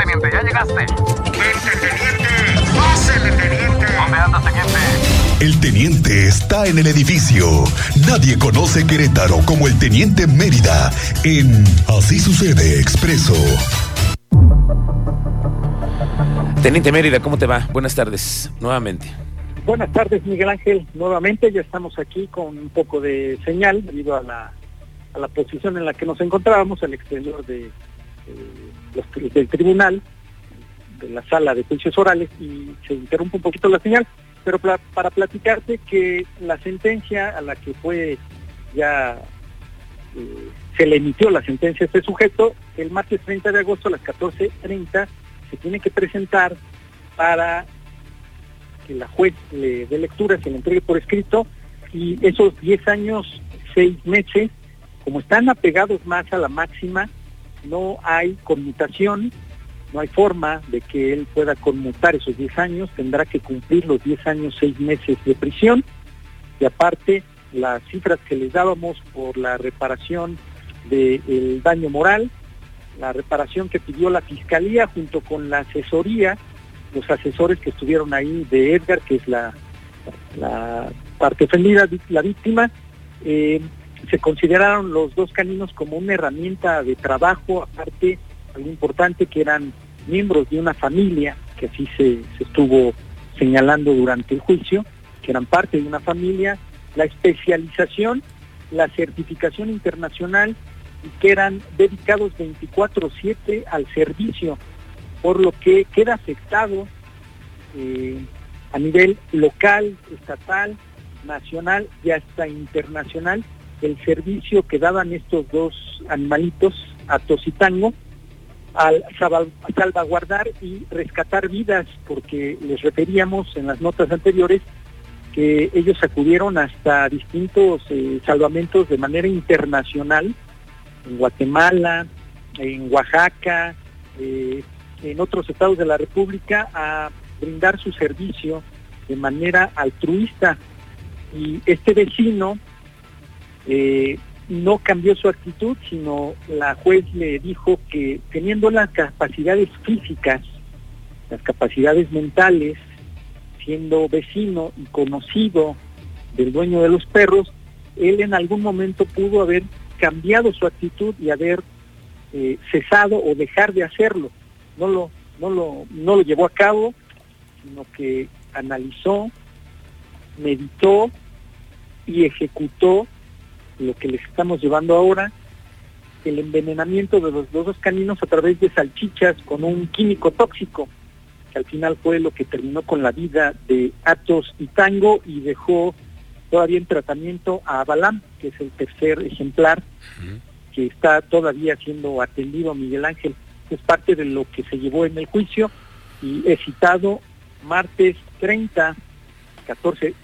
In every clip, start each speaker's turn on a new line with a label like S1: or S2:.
S1: teniente, ya llegaste.
S2: ¡Vente, teniente! ¡Pásele, teniente!
S1: ¿Dónde anda, teniente?
S3: El teniente está en el edificio. Nadie conoce Querétaro como el teniente Mérida en Así sucede expreso.
S4: Teniente Mérida, ¿cómo te va? Buenas tardes, nuevamente.
S5: Buenas tardes, Miguel Ángel. Nuevamente ya estamos aquí con un poco de señal debido a la, a la posición en la que nos encontrábamos al exterior de, eh, los- del tribunal, de la sala de juicios orales y se interrumpe un poquito la señal, pero para platicarte que la sentencia a la que fue ya eh, se le emitió la sentencia a este sujeto, el martes 30 de agosto a las 14.30 se tiene que presentar para que la juez le dé lectura, se le entregue por escrito, y esos 10 años, 6 meses, como están apegados más a la máxima, no hay conmutación, no hay forma de que él pueda conmutar esos 10 años, tendrá que cumplir los 10 años, 6 meses de prisión, y aparte las cifras que les dábamos por la reparación del daño moral, la reparación que pidió la Fiscalía junto con la asesoría, los asesores que estuvieron ahí de Edgar, que es la, la parte ofendida, la víctima, eh, se consideraron los dos caninos como una herramienta de trabajo, aparte, algo importante, que eran miembros de una familia, que así se, se estuvo señalando durante el juicio, que eran parte de una familia, la especialización, la certificación internacional y que eran dedicados 24/7 al servicio, por lo que queda afectado eh, a nivel local, estatal, nacional y hasta internacional el servicio que daban estos dos animalitos, Atos y Tango, al salva- salvaguardar y rescatar vidas, porque les referíamos en las notas anteriores que ellos acudieron hasta distintos eh, salvamentos de manera internacional, en Guatemala, en Oaxaca, eh, en otros estados de la República, a brindar su servicio de manera altruista. Y este vecino eh, no cambió su actitud, sino la juez le dijo que teniendo las capacidades físicas, las capacidades mentales, siendo vecino y conocido del dueño de los perros, él en algún momento pudo haber cambiado su actitud y haber eh, cesado o dejar de hacerlo. No lo, no lo, no lo llevó a cabo, sino que analizó, meditó y ejecutó lo que les estamos llevando ahora, el envenenamiento de los dos caninos a través de salchichas con un químico tóxico, que al final fue lo que terminó con la vida de Atos y Tango y dejó todavía en tratamiento a Balam, que es el tercer ejemplar que está todavía siendo atendido Miguel Ángel. Es parte de lo que se llevó en el juicio y he citado martes 30, 14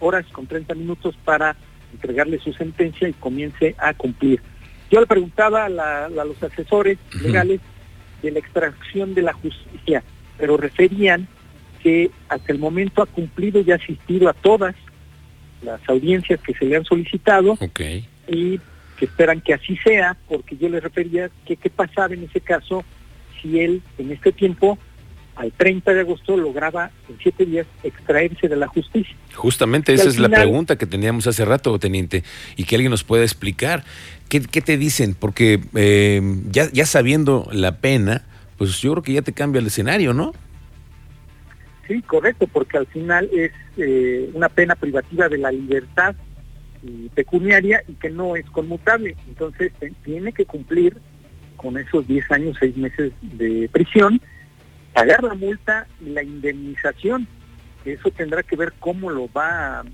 S5: horas con 30 minutos para entregarle su sentencia y comience a cumplir. Yo le preguntaba a, la- a los asesores legales de la extracción de la justicia, pero referían que hasta el momento ha cumplido y ha asistido a todas las audiencias que se le han solicitado y que esperan que así sea, porque yo les refería que qué pasaba en ese caso si él en este tiempo, al 30 de agosto, lograba en siete días extraerse de la justicia.
S4: Justamente
S5: Y
S4: esa es la pregunta que teníamos hace rato, teniente, y que alguien nos pueda explicar. ¿Qué, qué te dicen? Porque eh, ya, ya sabiendo la pena, pues yo creo que ya te cambia el escenario, ¿no?
S5: Sí, correcto, porque al final es eh, una pena privativa de la libertad y pecuniaria y que no es conmutable. Entonces tiene que cumplir con esos 10 años, 6 meses de prisión, pagar la multa y la indemnización. Eso tendrá que ver cómo lo va a,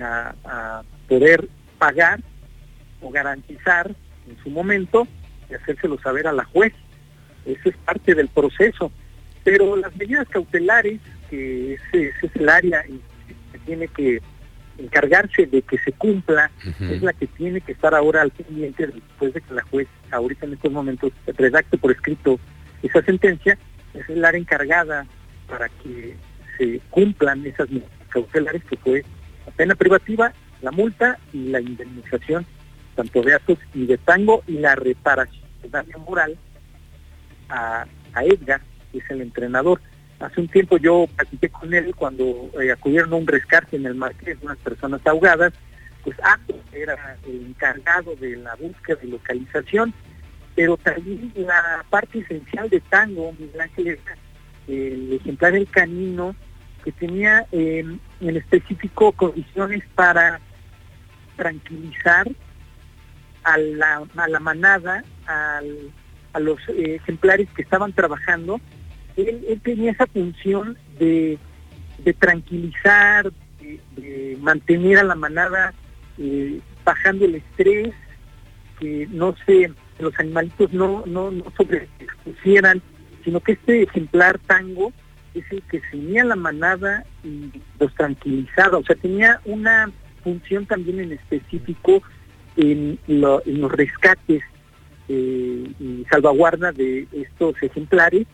S5: a- a poder pagar o garantizar en su momento y hacérselo saber a la juez. Eso es parte del proceso. Pero las medidas cautelares, que ese, ese es el área y que tiene que encargarse de que se cumpla, es la que tiene que estar ahora al pendiente después de que la juez ahorita en estos momentos redacte por escrito esa sentencia, es el área encargada para que se cumplan esas medidas cautelares que fue la pena privativa, la multa y la indemnización tanto de actos y de tango y la reparación de daño moral a, a Edgar es el entrenador. Hace un tiempo yo platiqué con él cuando eh, acudieron a un rescate en el Marqués, unas personas ahogadas, pues Atos era el encargado de la búsqueda y localización, pero también la parte esencial de Tango, Miguel Ángel, era el ejemplar del canino que tenía eh, en específico condiciones para tranquilizar a la, a la manada, al, a los eh, ejemplares que estaban trabajando, él, tenía esa función de, de tranquilizar, de, mantener a la manada eh, bajando el estrés, que no se, los animalitos no, no, no sobrepusieran, sino que este ejemplar tango es el que se unía la manada y los tranquilizaba, o sea, tenía una función también en específico en, lo- en los rescates eh, y salvaguarda de estos ejemplares.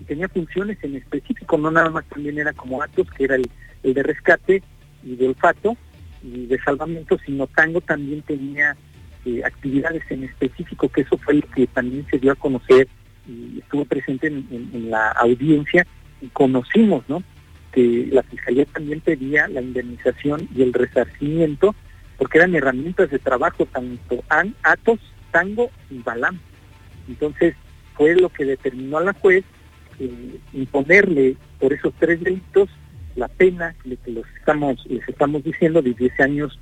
S5: Y tenía funciones en específico, no nada más también era como Atos, que era el, el de rescate y de olfato y de salvamento, sino Tango también tenía eh, actividades en específico, que eso fue lo que también se dio a conocer y estuvo presente en, la audiencia y conocimos, ¿no? Que la Fiscalía también pedía la indemnización y el resarcimiento porque eran herramientas de trabajo tanto An, Atos, Tango y Balam. Entonces fue lo que determinó a la juez eh, imponerle por esos tres delitos la pena que los estamos, les estamos diciendo de 10 años,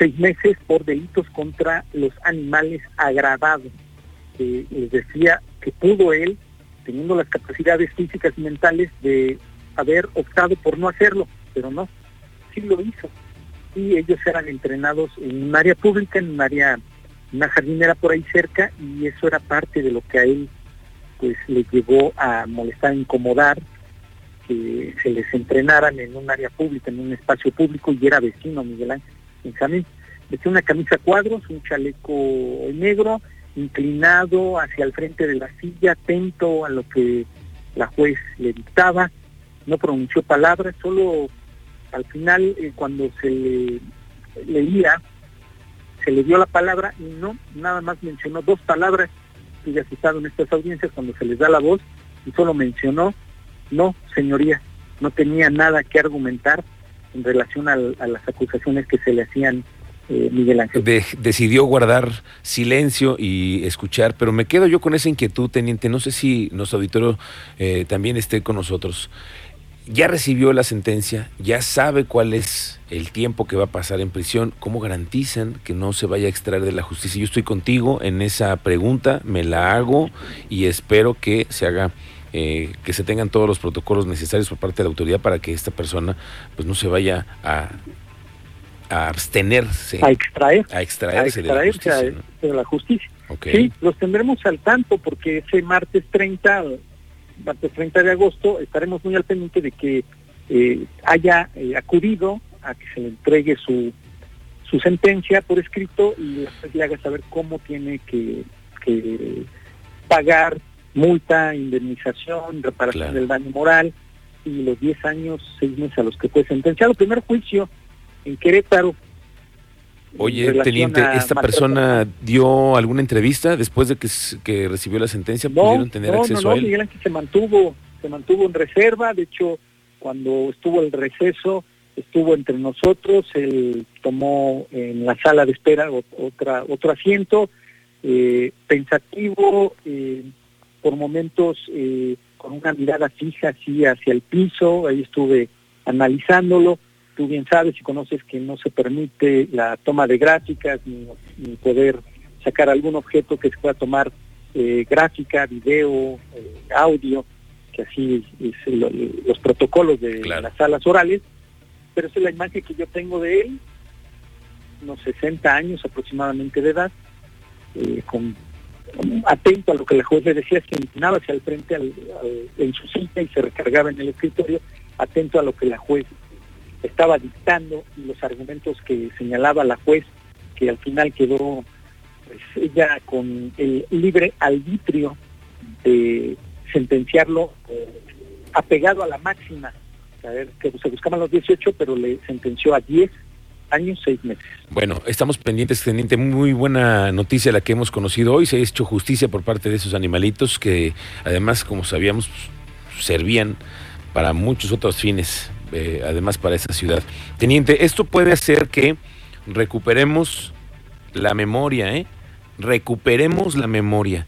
S5: 6 meses por delitos contra los animales agravados. Eh, les decía que pudo él, teniendo las capacidades físicas y mentales, de haber optado por no hacerlo, pero no, sí lo hizo y ellos eran entrenados en un área pública, en un área, una jardinera por ahí cerca, y eso era parte de lo que a él pues le llevó a molestar, incomodar, que se les entrenaran en un área pública, en un espacio público, y era vecino Miguel Ángel Benjamín. Vestía una camisa cuadros, un chaleco negro, inclinado hacia el frente de la silla, atento a lo que la juez le dictaba, no pronunció palabras, solo al final eh, cuando se le leía, se le dio la palabra y no, nada más mencionó dos palabras que ya citado en estas audiencias cuando se les da la voz y solo mencionó, no, señoría, no tenía nada que argumentar en relación al- a, las acusaciones que se le hacían eh, Miguel Ángel.
S4: De- decidió guardar silencio y escuchar, pero me quedo yo con esa inquietud, teniente. No sé si nuestro auditorio eh, también esté con nosotros. Ya recibió la sentencia, ya sabe cuál es el tiempo que va a pasar en prisión. ¿Cómo garantizan que no se vaya a extraer de la justicia? Yo estoy contigo en esa pregunta, me la hago y espero que se haga. Eh, que se tengan todos los protocolos necesarios por parte de la autoridad para que esta persona pues no se vaya a, a abstenerse
S5: A extraer,
S4: a
S5: a
S4: extraerse de la
S5: extraerse
S4: justicia.
S5: a-
S4: ¿no?
S5: de la justicia.
S4: Ok.
S5: Sí, los tendremos al tanto porque ese martes 30, martes 30 de agosto, estaremos muy al pendiente de que eh, haya eh, acudido a que se le entregue su, su sentencia por escrito y después le haga saber cómo tiene que, que pagar multa, indemnización, reparación
S4: Claro.
S5: del daño moral y los 10 años, 6 meses a los que fue sentenciado. Primer juicio en Querétaro. en
S4: Oye,
S5: relación
S4: teniente,
S5: a
S4: ¿esta persona dio alguna entrevista después de que, que recibió la sentencia?
S5: No,
S4: ¿Pudieron tener
S5: no,
S4: acceso
S5: no,
S4: a
S5: no,
S4: él?
S5: Miguel Ángel se mantuvo, se mantuvo en reserva, de hecho, cuando estuvo el receso, estuvo entre nosotros, él tomó en la sala de espera otra, otro asiento, eh, pensativo, eh, por momentos eh, con una mirada fija así hacia el piso, ahí estuve analizándolo, tú bien sabes y conoces que no se permite la toma de gráficas ni, ni poder sacar algún objeto que se pueda tomar eh, gráfica, video, eh, audio, que así es lo- los protocolos de
S4: Claro.
S5: las salas orales, pero esa es la imagen que yo tengo de él, unos 60 años aproximadamente de edad, eh, con atento a lo que la juez le decía, se inclinaba hacia el frente en su silla y se recargaba en el escritorio, atento a lo que la juez estaba dictando y los argumentos que señalaba la juez, que al final quedó pues, ella con el libre arbitrio de sentenciarlo eh, apegado a la máxima, a ver, que se buscaban los 18, pero le sentenció a 10 años, seis meses.
S4: Bueno, estamos pendientes, teniente. Muy buena noticia la que hemos conocido hoy. Se ha hecho justicia por parte de esos animalitos que, además, como sabíamos, servían para muchos otros fines, eh, además para esa ciudad. Teniente, esto puede hacer que recuperemos la memoria, ¿eh? Recuperemos la memoria.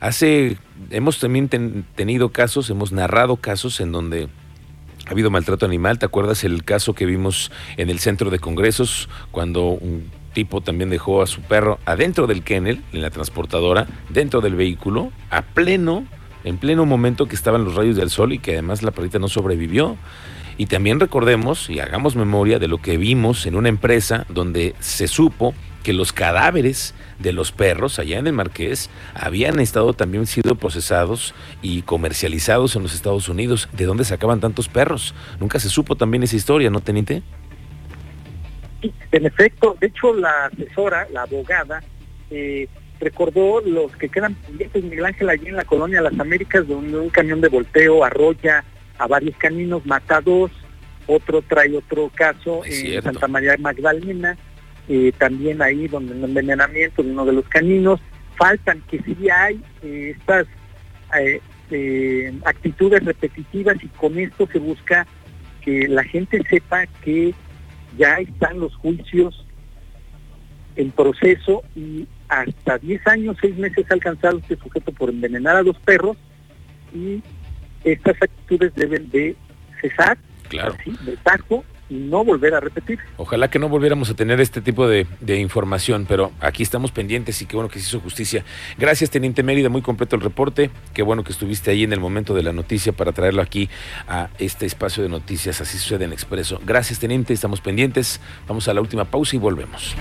S4: Hace, hemos también ten- tenido casos, hemos narrado casos en donde ha habido maltrato animal. ¿Te acuerdas el caso que vimos en el centro de congresos cuando un tipo también dejó a su perro adentro del kennel, en la transportadora, dentro del vehículo, a pleno, en pleno momento que estaban los rayos del sol y que además la perrita no sobrevivió? Y también recordemos y hagamos memoria de lo que vimos en una empresa donde se supo que los cadáveres de los perros allá en el Marqués habían estado también sido procesados y comercializados en los Estados Unidos. ¿De dónde sacaban tantos perros? Nunca se supo también esa historia, ¿no, teniente?
S5: Sí, en efecto, de hecho la asesora, la abogada, eh, recordó los que quedan pendientes, Miguel Ángel, allí en la colonia Las Américas, donde un camión de volteo arrolla a varios caninos, mata a dos, otro trae otro caso
S4: Es
S5: en
S4: cierto.
S5: Santa María Magdalena, eh, también ahí donde un envenenamiento de uno de los caninos. Faltan que sí hay eh, estas eh, actitudes repetitivas y con esto se busca que la gente sepa que ya están los juicios en proceso y hasta 10 años, 6 meses ha alcanzado este sujeto por envenenar a los perros y estas actitudes deben de cesar,
S4: Claro.
S5: así, de tajo no volver a repetir.
S4: Ojalá que no volviéramos a tener este tipo de, de información, pero aquí estamos pendientes y qué bueno que se hizo justicia. Gracias, Teniente Mérida, muy completo el reporte. Qué bueno que estuviste ahí en el momento de la noticia para traerlo aquí a este espacio de noticias. Así sucede en Expreso. Gracias, Teniente, estamos pendientes. Vamos a la última pausa y volvemos.